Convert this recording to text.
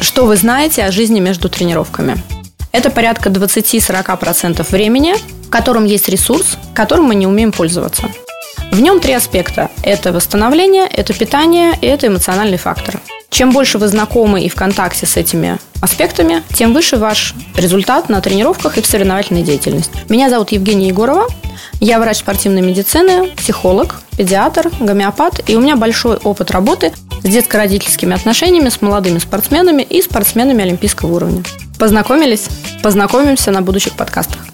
Что вы знаете о жизни между тренировками? Это порядка 20-40% времени, в котором есть ресурс, которым мы не умеем пользоваться. В нем три аспекта. Это восстановление, это питание и это эмоциональный фактор. Чем больше вы знакомы и в контакте с этими аспектами, тем выше ваш результат на тренировках и в соревновательной деятельности. Меня зовут Евгения Егорова. Я врач спортивной медицины, психолог, педиатр, гомеопат, и у меня большой опыт работы с детско-родительскими отношениями с молодыми спортсменами и спортсменами олимпийского уровня. Познакомились? Познакомимся на будущих подкастах.